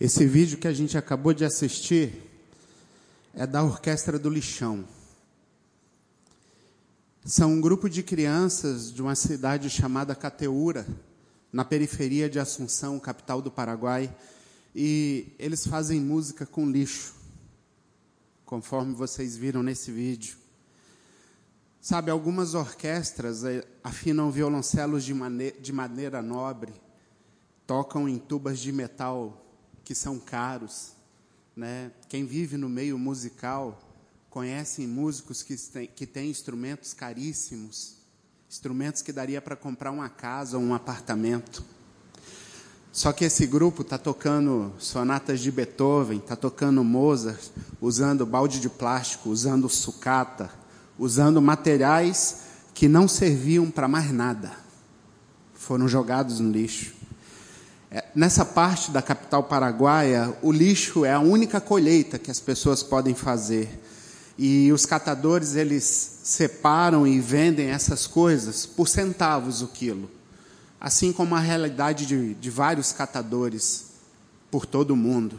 Esse vídeo que a gente acabou de assistir é da Orquestra do Lixão. São um grupo de crianças de uma cidade chamada Cateura, na periferia de Assunção, capital do Paraguai, e eles fazem música com lixo, conforme vocês viram nesse vídeo. Sabe, algumas orquestras eh, afinam violoncelos de, de maneira nobre, tocam em tubas de metal que são caros. Né? Quem vive no meio musical conhece músicos que têm, que têm instrumentos caríssimos, instrumentos que daria para comprar uma casa ou um apartamento. Só que esse grupo está tocando sonatas de Beethoven, está tocando Mozart, usando balde de plástico, usando sucata, usando materiais que não serviam para mais nada. Foram jogados no lixo. É, nessa parte da capital paraguaia, o lixo é a única colheita que as pessoas podem fazer. E os catadores, eles separam e vendem essas coisas por centavos o quilo. Assim como a realidade de, de vários catadores por todo o mundo.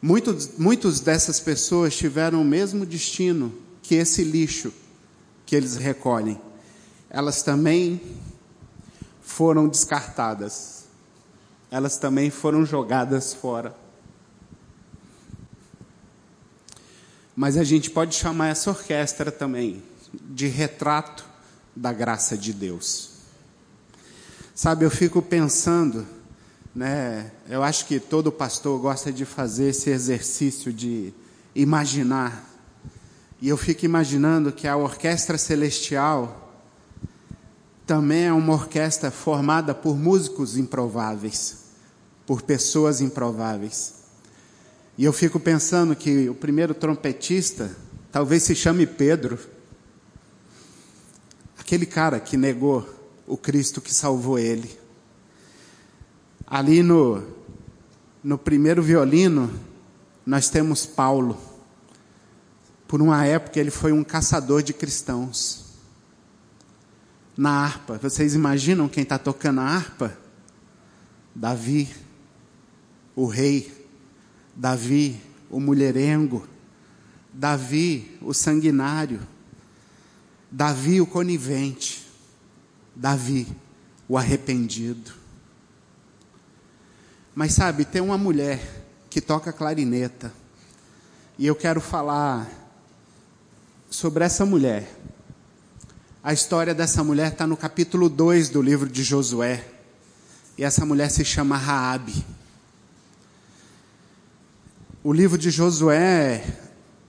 Muitos, muitos dessas pessoas tiveram o mesmo destino que esse lixo que eles recolhem. Elas também foram descartadas elas também foram jogadas fora. Mas a gente pode chamar essa orquestra também de retrato da graça de Deus. Sabe, eu fico pensando, né? Eu acho que todo pastor gosta de fazer esse exercício de imaginar. E eu fico imaginando que a orquestra celestial também é uma orquestra formada por músicos improváveis, por pessoas improváveis. E eu fico pensando que o primeiro trompetista talvez se chame Pedro, aquele cara que negou o Cristo que salvou ele. Ali no, no primeiro violino, nós temos Paulo. Por uma época, ele foi um caçador de cristãos na harpa. Vocês imaginam quem está tocando a harpa? Davi, o rei. Davi, o mulherengo. Davi, o sanguinário. Davi, o conivente. Davi, o arrependido. Mas sabe, tem uma mulher que toca clarineta. E eu quero falar sobre essa mulher. A história dessa mulher está no capítulo 2 do livro de Josué. E essa mulher se chama Raabe. O livro de Josué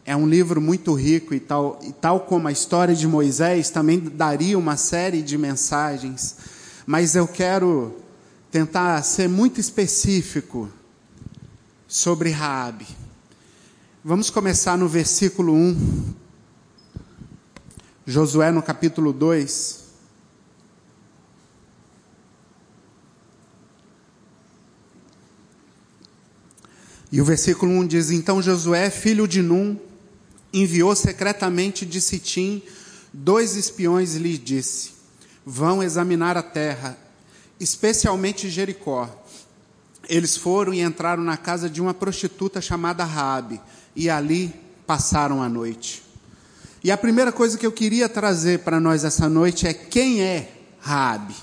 é um livro muito rico e tal, e tal como a história de Moisés também daria uma série de mensagens, mas eu quero tentar ser muito específico sobre Raabe. Vamos começar no versículo 1. Josué no capítulo 2. E o versículo 1 diz: Então Josué, filho de Num, enviou secretamente de Sitim dois espiões e lhe disse: Vão examinar a terra, especialmente Jericó. Eles foram e entraram na casa de uma prostituta chamada Raabe, e ali passaram a noite. E a primeira coisa que eu queria trazer para nós essa noite é quem é Raabe.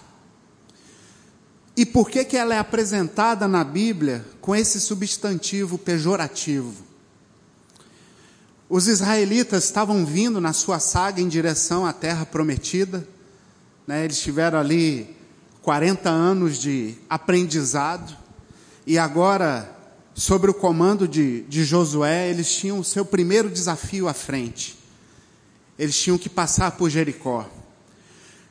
E por que que ela é apresentada na Bíblia com esse substantivo pejorativo? Os israelitas estavam vindo na sua saga em direção à terra prometida, né? eles tiveram ali 40 anos de aprendizado, e agora, sob o comando de, de Josué, eles tinham o seu primeiro desafio à frente eles tinham que passar por Jericó.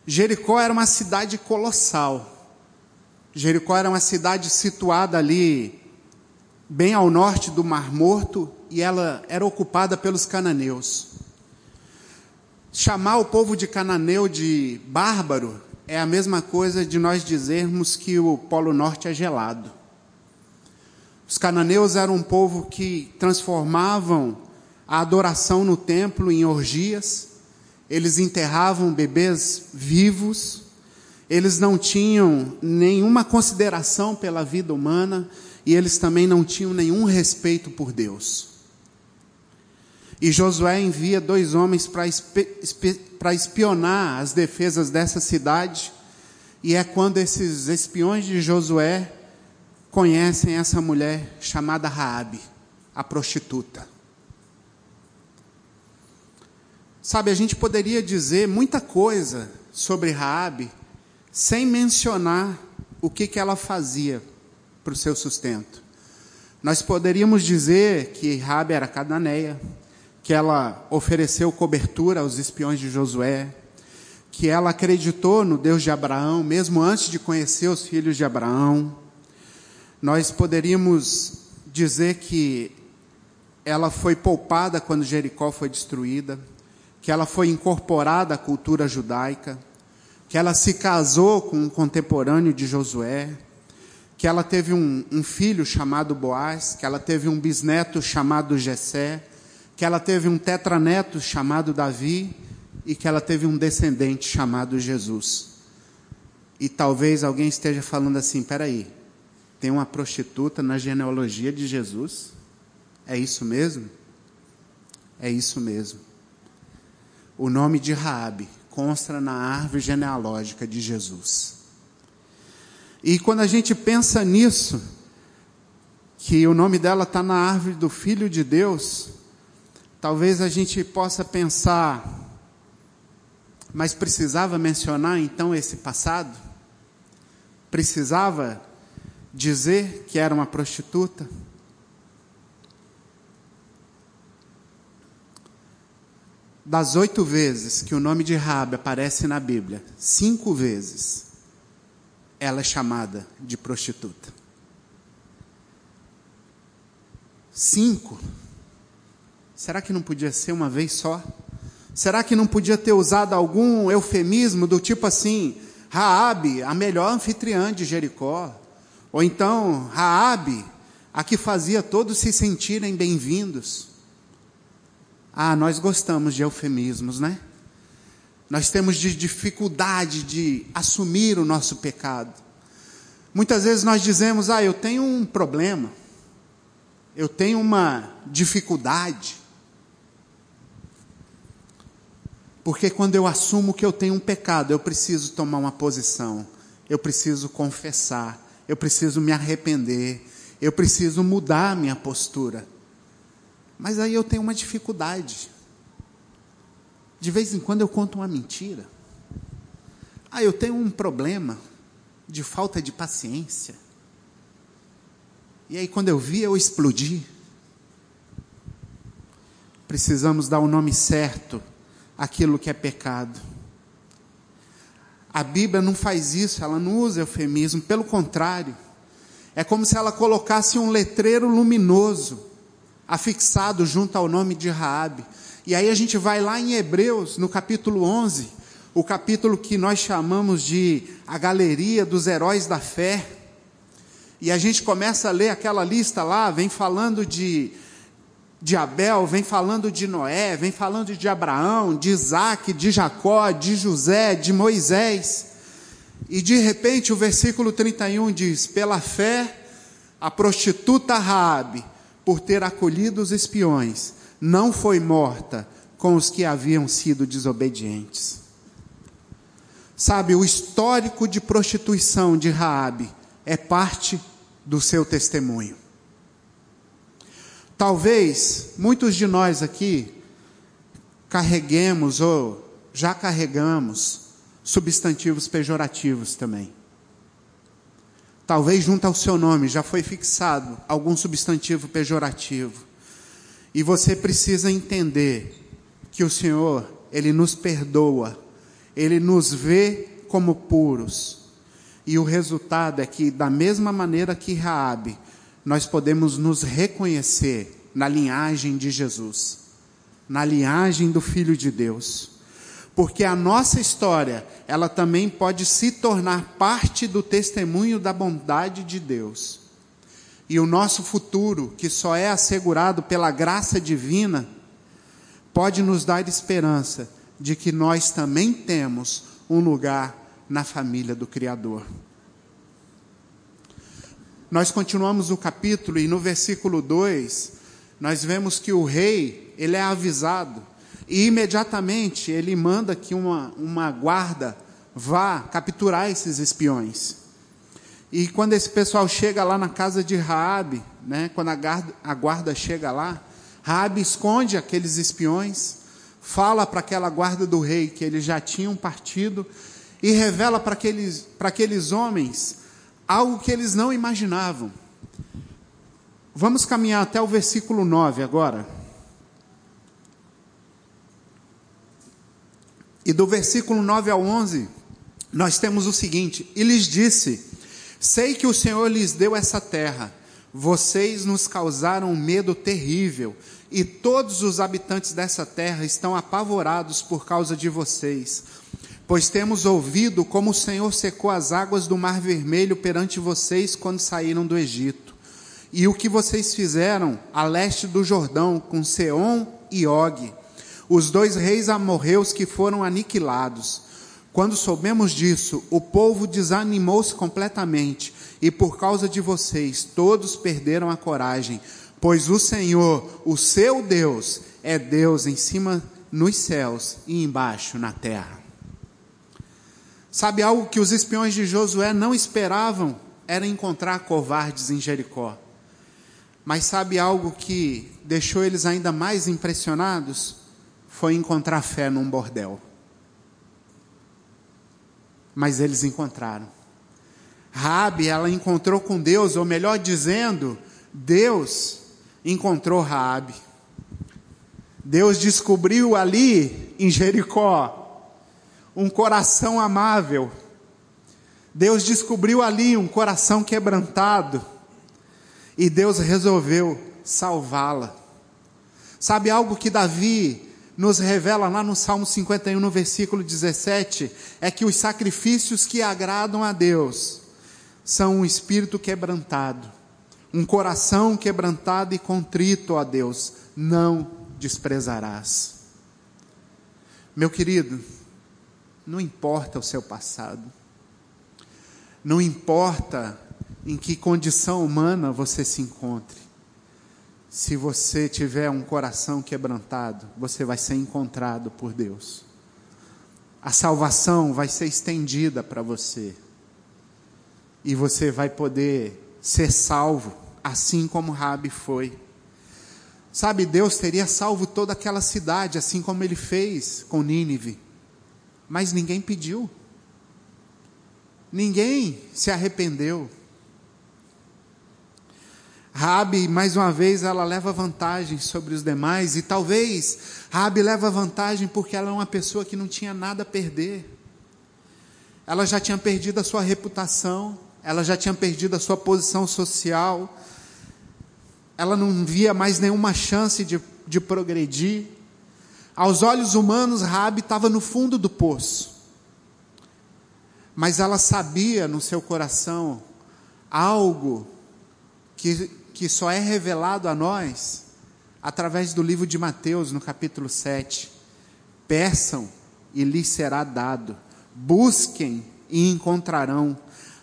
Jericó era uma cidade colossal. Jericó era uma cidade situada ali, bem ao norte do Mar Morto, e ela era ocupada pelos cananeus. Chamar o povo de cananeu de bárbaro é a mesma coisa de nós dizermos que o Polo Norte é gelado. Os cananeus eram um povo que transformavam a adoração no templo em orgias, eles enterravam bebês vivos, eles não tinham nenhuma consideração pela vida humana, e eles também não tinham nenhum respeito por Deus. E Josué envia dois homens para espionar as defesas dessa cidade, e é quando esses espiões de Josué conhecem essa mulher chamada Raabe, a prostituta. Sabe, a gente poderia dizer muita coisa sobre Raabe sem mencionar o que, que ela fazia para o seu sustento. Nós poderíamos dizer que Raabe era cananeia, que ela ofereceu cobertura aos espiões de Josué, que ela acreditou no Deus de Abraão, mesmo antes de conhecer os filhos de Abraão. Nós poderíamos dizer que ela foi poupada quando Jericó foi destruída, que ela foi incorporada à cultura judaica, que ela se casou com um contemporâneo de Josué, que ela teve um, um filho chamado Boaz, que ela teve um bisneto chamado Jessé, que ela teve um tetraneto chamado Davi e que ela teve um descendente chamado Jesus. E talvez alguém esteja falando assim: peraí, tem uma prostituta na genealogia de Jesus? É isso mesmo? É isso mesmo. O nome de Raabe consta na árvore genealógica de Jesus. E quando a gente pensa nisso, que o nome dela está na árvore do Filho de Deus, Talvez a gente possa pensar, mas precisava mencionar então esse passado? Precisava dizer que era uma prostituta? Das oito vezes que o nome de Rabi aparece na Bíblia, cinco vezes ela é chamada de prostituta. Cinco. Será que não podia ser uma vez só? Será que não podia ter usado algum eufemismo do tipo assim, Raabe, a melhor anfitriã de Jericó? Ou então, Raabe, a que fazia todos se sentirem bem-vindos? Ah, nós gostamos de eufemismos, né? Nós temos de dificuldade de assumir o nosso pecado. Muitas vezes nós dizemos: "Ah, eu tenho um problema. Eu tenho uma dificuldade. Porque quando eu assumo que eu tenho um pecado, eu preciso tomar uma posição, eu preciso confessar, eu preciso me arrepender, eu preciso mudar a minha postura. Mas aí eu tenho uma dificuldade. De vez em quando eu conto uma mentira. Ah, eu tenho um problema de falta de paciência. E aí, quando eu vi, eu explodi. Precisamos dar o nome certo aquilo que é pecado. A Bíblia não faz isso, ela não usa eufemismo, pelo contrário. É como se ela colocasse um letreiro luminoso afixado junto ao nome de Raabe. E aí a gente vai lá em Hebreus, no capítulo 11, o capítulo que nós chamamos de a galeria dos heróis da fé. E a gente começa a ler aquela lista lá, vem falando de de Abel, vem falando de Noé, vem falando de Abraão, de Isaac, de Jacó, de José, de Moisés. E de repente o versículo 31 diz: Pela fé, a prostituta Raabe, por ter acolhido os espiões, não foi morta com os que haviam sido desobedientes. Sabe, o histórico de prostituição de Raabe é parte do seu testemunho. Talvez muitos de nós aqui carreguemos ou já carregamos substantivos pejorativos também. Talvez junto ao seu nome já foi fixado algum substantivo pejorativo. E você precisa entender que o Senhor, Ele nos perdoa, Ele nos vê como puros. E o resultado é que, da mesma maneira que Raabe nós podemos nos reconhecer na linhagem de Jesus, na linhagem do Filho de Deus. Porque a nossa história, ela também pode se tornar parte do testemunho da bondade de Deus. E o nosso futuro, que só é assegurado pela graça divina, pode nos dar esperança de que nós também temos um lugar na família do Criador. nós continuamos o capítulo e no versículo 2, nós vemos que o rei, ele é avisado e imediatamente ele manda que uma, uma guarda vá capturar esses espiões. E quando esse pessoal chega lá na casa de Raabe, né, quando a guarda, a guarda chega lá, Raabe esconde aqueles espiões, fala para aquela guarda do rei que eles já tinham partido e revela para aqueles, para aqueles homens algo que eles não imaginavam. Vamos caminhar até o versículo 9 agora. E do versículo 9 ao 11, nós temos o seguinte: E lhes disse: Sei que o Senhor lhes deu essa terra, vocês nos causaram um medo terrível, e todos os habitantes dessa terra estão apavorados por causa de vocês. Pois temos ouvido como o Senhor secou as águas do Mar Vermelho perante vocês quando saíram do Egito, e o que vocês fizeram a leste do Jordão com Seom e Og os dois reis amorreus que foram aniquilados. Quando soubemos disso, o povo desanimou-se completamente, e por causa de vocês, todos perderam a coragem, pois o Senhor, o seu Deus, é Deus em cima nos céus e embaixo na terra. Sabe algo que os espiões de Josué não esperavam? Era encontrar covardes em Jericó. Mas sabe algo que deixou eles ainda mais impressionados? Foi encontrar fé num bordel. Mas eles encontraram. Raabe, ela encontrou com Deus, ou melhor dizendo, Deus encontrou Raabe. Deus descobriu ali em Jericó um coração amável. Deus descobriu ali um coração quebrantado. E Deus resolveu salvá-la. Sabe algo que Davi nos revela lá no Salmo 51, no versículo 17, é que os sacrifícios que agradam a Deus são um espírito quebrantado, um coração quebrantado e contrito a Deus, não desprezarás. Meu querido, não importa o seu passado, não importa em que condição humana você se encontre, se você tiver um coração quebrantado, você vai ser encontrado por Deus. A salvação vai ser estendida para você. E você vai poder ser salvo, assim como Rabi foi. Sabe, Deus teria salvo toda aquela cidade, assim como ele fez com Nínive. Mas ninguém pediu. Ninguém se arrependeu. Rabi, mais uma vez, ela leva vantagem sobre os demais, e talvez Rabi leva vantagem porque ela é uma pessoa que não tinha nada a perder. Ela já tinha perdido a sua reputação, ela já tinha perdido a sua posição social, ela não via mais nenhuma chance de, de progredir. Aos olhos humanos, Rabi estava no fundo do poço. Mas ela sabia no seu coração algo que que só é revelado a nós através do livro de Mateus, no capítulo 7. Peçam e lhes será dado, busquem e encontrarão,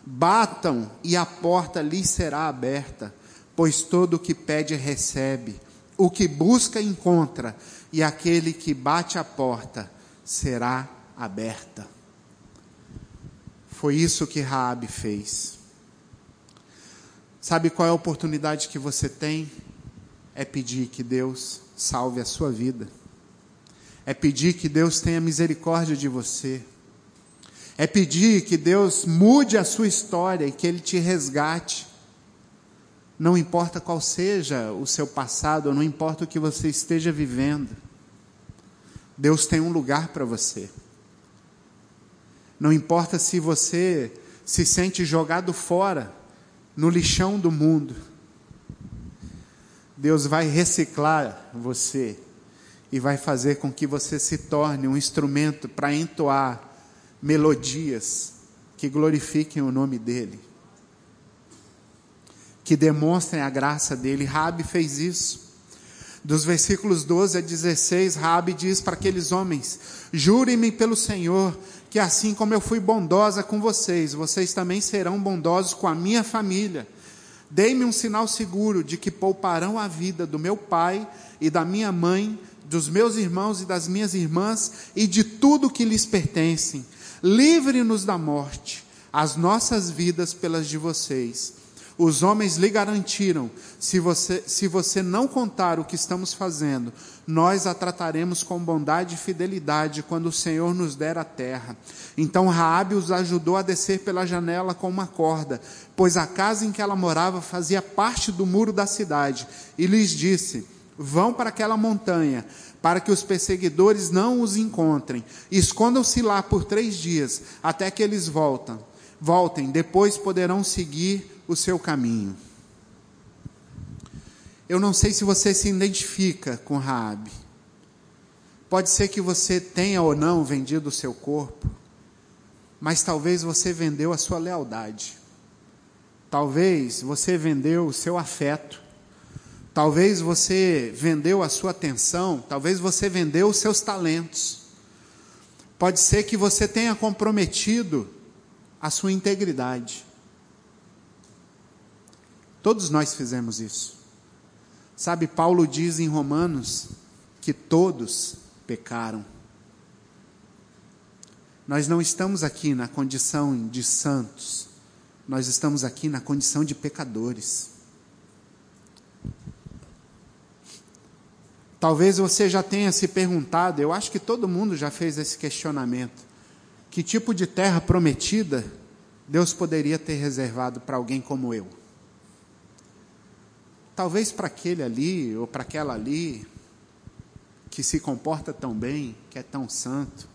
batam e a porta lhes será aberta, pois todo o que pede recebe, o que busca encontra, e aquele que bate a porta será aberta. Foi isso que Raabe fez. Sabe qual é a oportunidade que você tem? É pedir que Deus salve a sua vida. É pedir que Deus tenha misericórdia de você. É pedir que Deus mude a sua história e que Ele te resgate. Não importa qual seja o seu passado, não importa o que você esteja vivendo. Deus tem um lugar para você. Não importa se você se sente jogado fora no lixão do mundo. Deus vai reciclar você e vai fazer com que você se torne um instrumento para entoar melodias que glorifiquem o nome dEle, que demonstrem a graça dEle. Rabi fez isso. Dos versículos 12 a 16, Rabi diz para aqueles homens: Jurem-me pelo Senhor que assim como eu fui bondosa com vocês, vocês também serão bondosos com a minha família. Dei-me um sinal seguro de que pouparão a vida do meu pai e da minha mãe, dos meus irmãos e das minhas irmãs e de tudo que lhes pertencem. Livre-nos da morte, as nossas vidas pelas de vocês. Os homens lhe garantiram: se você, se você não contar o que estamos fazendo, nós a trataremos com bondade e fidelidade quando o Senhor nos der a terra. Então Raabe os ajudou a descer pela janela com uma corda, pois a casa em que ela morava fazia parte do muro da cidade, e lhes disse: Vão para aquela montanha, para que os perseguidores não os encontrem. Escondam-se lá por três dias, até que eles voltem. Voltem, depois poderão seguir o seu caminho. Eu não sei se você se identifica com Raabe. Pode ser que você tenha ou não vendido o seu corpo, mas talvez você vendeu a sua lealdade. Talvez você vendeu o seu afeto. Talvez você vendeu a sua atenção, talvez você vendeu os seus talentos. Pode ser que você tenha comprometido a sua integridade. Todos nós fizemos isso. Sabe, Paulo diz em Romanos que todos pecaram. Nós não estamos aqui na condição de santos, nós estamos aqui na condição de pecadores. Talvez você já tenha se perguntado, eu acho que todo mundo já fez esse questionamento: que tipo de terra prometida Deus poderia ter reservado para alguém como eu? Talvez para aquele ali ou para aquela ali que se comporta tão bem, que é tão santo.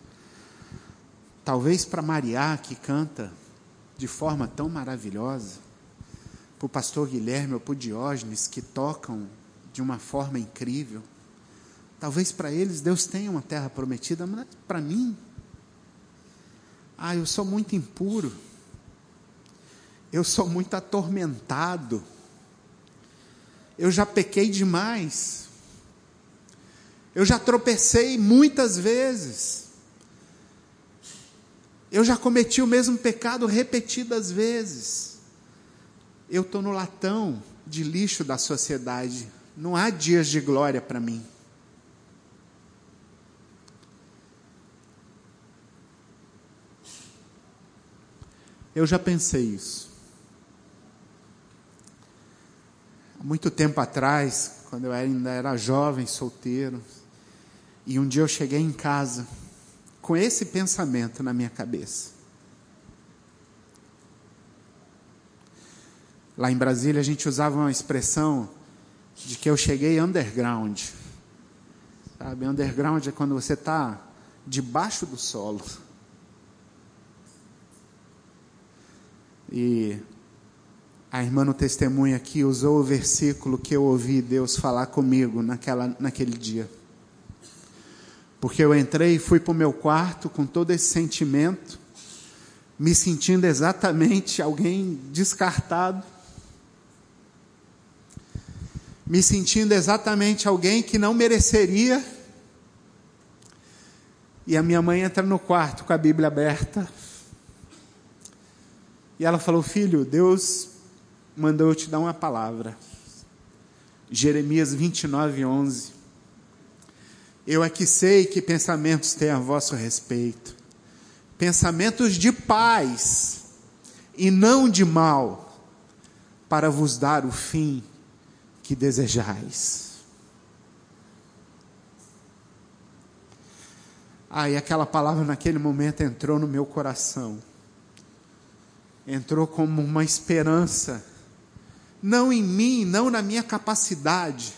Talvez para Mariá que canta de forma tão maravilhosa. Para o pastor Guilherme ou para o Diógenes que tocam de uma forma incrível. Talvez para eles Deus tenha uma terra prometida, mas para mim, ah, eu sou muito impuro. Eu sou muito atormentado eu já pequei demais. Eu já tropecei muitas vezes. Eu já cometi o mesmo pecado repetidas vezes. Eu estou no latão de lixo da sociedade. Não há dias de glória para mim. Eu já pensei isso. há muito tempo atrás, quando eu ainda era jovem, solteiro, e um dia eu cheguei em casa com esse pensamento na minha cabeça. Lá em Brasília a gente usava uma expressão de que eu cheguei underground. Sabe, underground é quando você está debaixo do solo. E a irmã no testemunho aqui usou o versículo que eu ouvi Deus falar comigo naquela, naquele dia. Porque eu entrei e fui para o meu quarto com todo esse sentimento, me sentindo exatamente alguém descartado, me sentindo exatamente alguém que não mereceria. E a minha mãe entra no quarto com a Bíblia aberta. E ela falou: Filho, Deus mandou eu te dar uma palavra. Jeremias 29, 11. Eu é que sei que pensamentos têm a vosso respeito, pensamentos de paz e não de mal, para vos dar o fim que desejais. Aí ah, aquela palavra naquele momento entrou no meu coração, entrou como uma esperança não em mim, não na minha capacidade,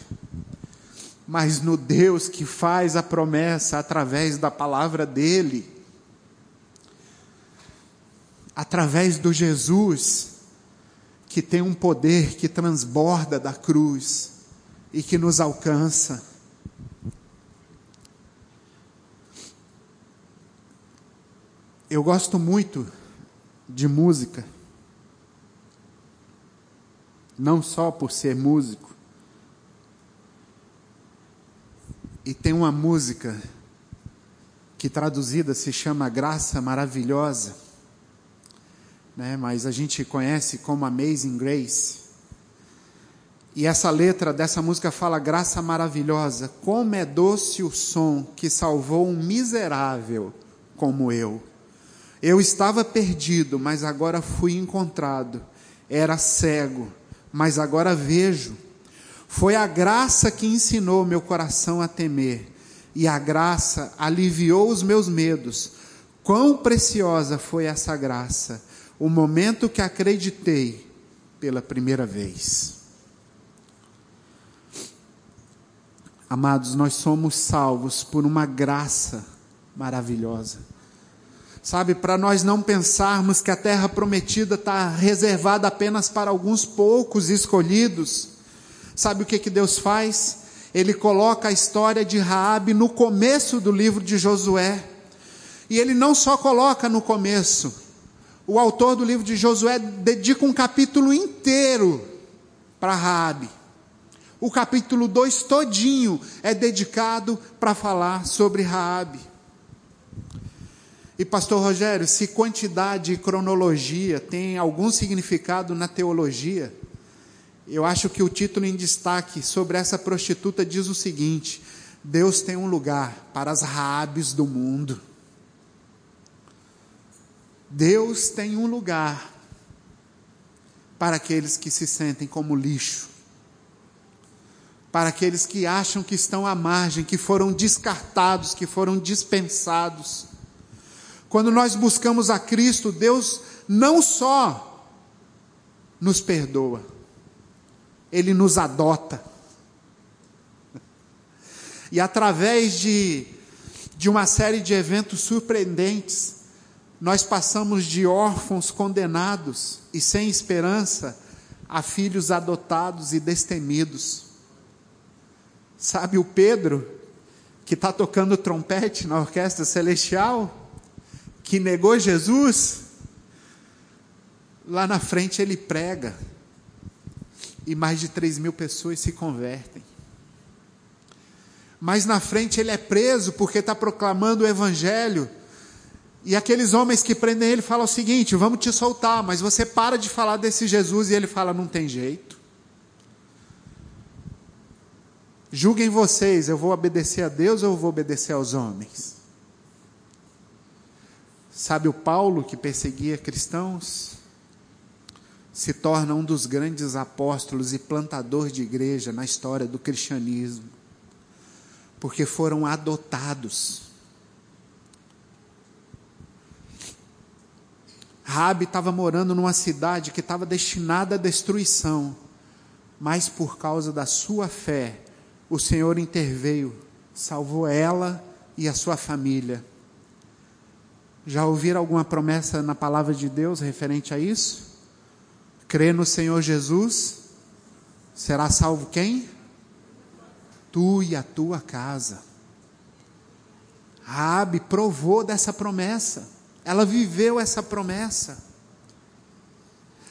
mas no Deus que faz a promessa através da palavra dele, através do Jesus que tem um poder que transborda da cruz e que nos alcança. Eu gosto muito de música não só por ser músico. E tem uma música que traduzida se chama Graça Maravilhosa, né? mas a gente conhece como Amazing Grace. E essa letra dessa música fala graça maravilhosa, como é doce o som que salvou um miserável como eu. Eu estava perdido, mas agora fui encontrado. Era cego, mas agora vejo. Foi a graça que ensinou meu coração a temer, e a graça aliviou os meus medos. Quão preciosa foi essa graça, o momento que acreditei pela primeira vez. Amados, nós somos salvos por uma graça maravilhosa. Sabe, para nós não pensarmos que a terra prometida está reservada apenas para alguns poucos escolhidos. Sabe o que, que Deus faz? Ele coloca a história de Raabe no começo do livro de Josué. E ele não só coloca no começo. O autor do livro de Josué dedica um capítulo inteiro para Raabe. O capítulo 2 todinho é dedicado para falar sobre Raabe. E pastor Rogério, se quantidade e cronologia tem algum significado na teologia, eu acho que o título em destaque sobre essa prostituta diz o seguinte: Deus tem um lugar para as Raabes do mundo. Deus tem um lugar para aqueles que se sentem como lixo para aqueles que acham que estão à margem, que foram descartados, que foram dispensados. Quando nós buscamos a Cristo, Deus não só nos perdoa, Ele nos adota. E através de, de uma série de eventos surpreendentes, nós passamos de órfãos condenados e sem esperança a filhos adotados e destemidos. Sabe o Pedro, que está tocando trompete na orquestra celestial, que negou Jesus? Lá na frente ele prega, e mais de 3 mil pessoas se convertem. Mas na frente ele é preso porque está proclamando o Evangelho. E aqueles homens que prendem ele falam o seguinte: vamos te soltar, mas você para de falar desse Jesus. E ele fala: não tem jeito. Julguem vocês, eu vou obedecer a Deus ou eu vou obedecer aos homens? Sabe o Paulo que perseguia cristãos? Se torna um dos grandes apóstolos e plantador de igreja na história do cristianismo, porque foram adotados. Rabi estava morando numa cidade que estava destinada à destruição, mas por causa da sua fé, o Senhor interveio, salvou ela e a sua família. Já ouviram alguma promessa na palavra de Deus referente a isso? Crê no Senhor Jesus, será salvo quem? Tu e a tua casa. Raabe provou dessa promessa. Ela viveu essa promessa.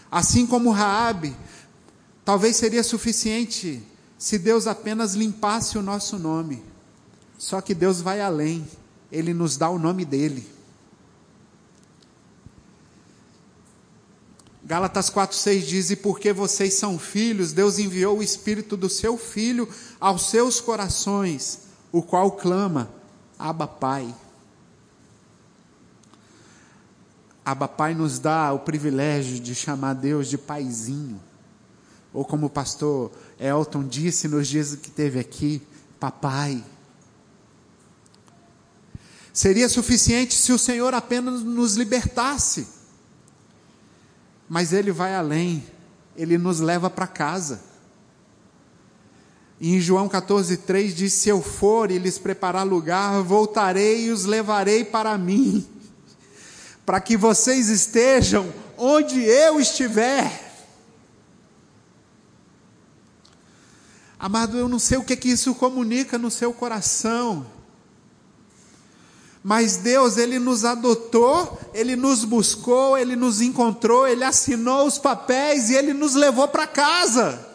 Assim como Raabe, talvez seria suficiente se Deus apenas limpasse o nosso nome. Só que Deus vai além, Ele nos dá o nome dEle. Gálatas 4,6 diz: E porque vocês são filhos, Deus enviou o Espírito do seu Filho aos seus corações, o qual clama: Abba, Pai. Abba, Pai nos dá o privilégio de chamar Deus de Paizinho. Ou como o pastor Elton disse nos dias que teve aqui, papai. Seria suficiente se o Senhor apenas nos libertasse. Mas Ele vai além, Ele nos leva para casa. E em João 14,3 diz: Se eu for e lhes preparar lugar, voltarei e os levarei para mim, para que vocês estejam onde eu estiver. Amado, eu não sei o que, que isso comunica no seu coração. Mas Deus, Ele nos adotou, Ele nos buscou, Ele nos encontrou, Ele assinou os papéis e Ele nos levou para casa.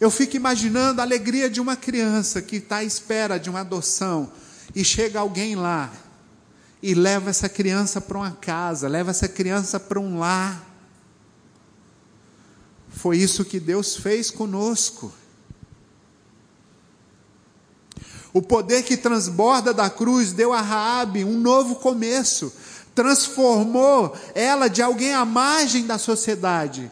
Eu fico imaginando a alegria de uma criança que está à espera de uma adoção e chega alguém lá e leva essa criança para uma casa, leva essa criança para um lar Foi isso que Deus fez conosco. O poder que transborda da cruz deu a Raabe um novo começo, transformou ela de alguém à margem da sociedade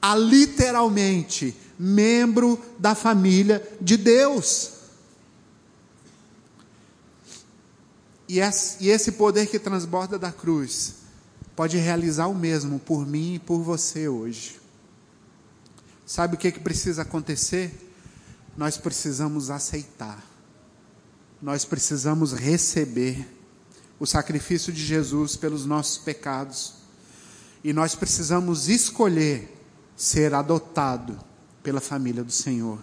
a literalmente membro da família de Deus. E esse poder que transborda da cruz pode realizar o mesmo por mim e por você hoje. Sabe o que, que precisa acontecer? Nós precisamos aceitar, nós precisamos receber o sacrifício de Jesus pelos nossos pecados, e nós precisamos escolher ser adotado pela família do Senhor.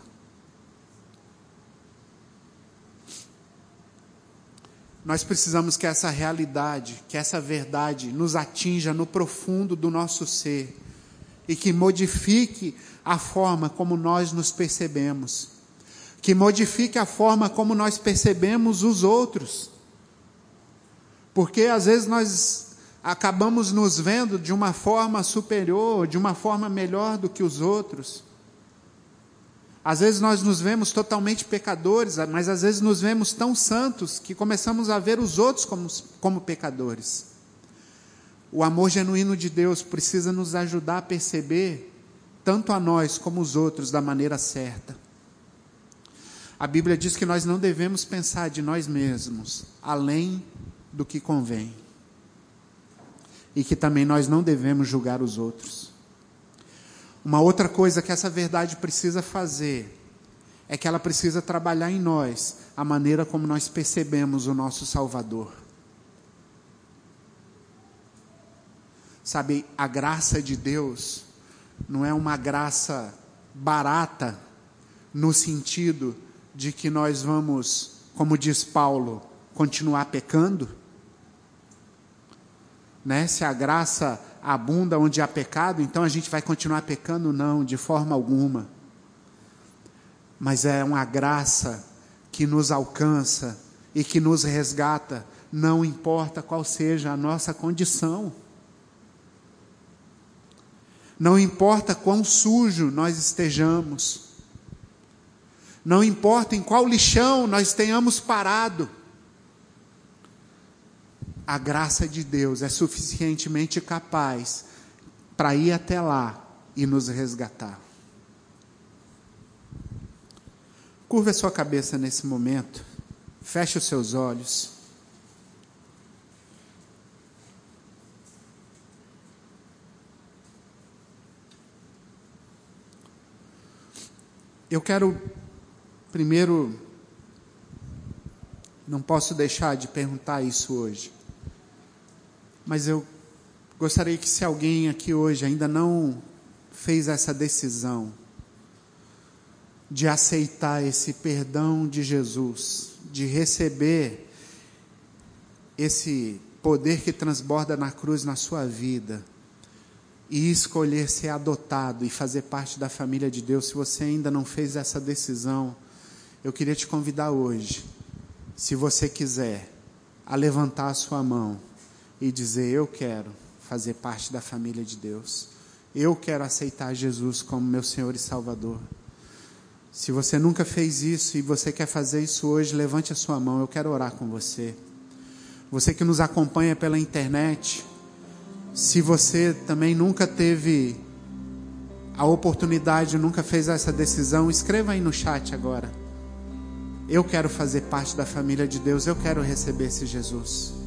Nós precisamos que essa realidade, que essa verdade nos atinja no profundo do nosso ser e que modifique a forma como nós nos percebemos, que modifique a forma como nós percebemos os outros. Porque às vezes nós acabamos nos vendo de uma forma superior, de uma forma melhor do que os outros. Às vezes nós nos vemos totalmente pecadores, mas às vezes nos vemos tão santos que começamos a ver os outros como, como pecadores. O amor genuíno de Deus precisa nos ajudar a perceber, tanto a nós como os outros, da maneira certa. A Bíblia diz que nós não devemos pensar de nós mesmos além do que convém. E que também nós não devemos julgar os outros. Uma outra coisa que essa verdade precisa fazer é que ela precisa trabalhar em nós a maneira como nós percebemos o nosso Salvador. Sabe, a graça de Deus não é uma graça barata no sentido de que nós vamos, como diz Paulo, continuar pecando. Né? Se a graça abunda onde há pecado, então a gente vai continuar pecando? Não, de forma alguma. Mas é uma graça que nos alcança e que nos resgata, não importa qual seja a nossa condição. Não importa quão sujo nós estejamos. Não importa em qual lixão nós tenhamos parado a graça de Deus é suficientemente capaz para ir até lá e nos resgatar. Curva a sua cabeça nesse momento, feche os seus olhos. Eu quero primeiro, não posso deixar de perguntar isso hoje. Mas eu gostaria que se alguém aqui hoje ainda não fez essa decisão de aceitar esse perdão de Jesus, de receber esse poder que transborda na cruz na sua vida e escolher ser adotado e fazer parte da família de Deus, se você ainda não fez essa decisão, eu queria te convidar hoje, se você quiser, a levantar a sua mão e dizer: Eu quero fazer parte da família de Deus. Eu quero aceitar Jesus como meu Senhor e Salvador. Se você nunca fez isso e você quer fazer isso hoje, levante a sua mão, eu quero orar com você. Você que nos acompanha pela internet, se você também nunca teve a oportunidade, nunca fez essa decisão, escreva aí no chat agora. Eu quero fazer parte da família de Deus, eu quero receber esse Jesus.